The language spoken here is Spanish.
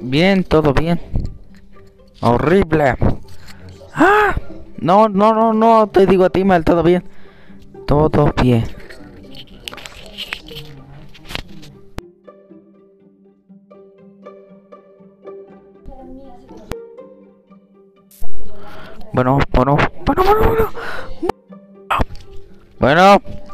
Bien, todo bien. Horrible. ¡Ah! No, no, no, no, te digo a ti mal, todo bien. Todo bien. Bueno, bueno, bueno, bueno, bueno. Bueno.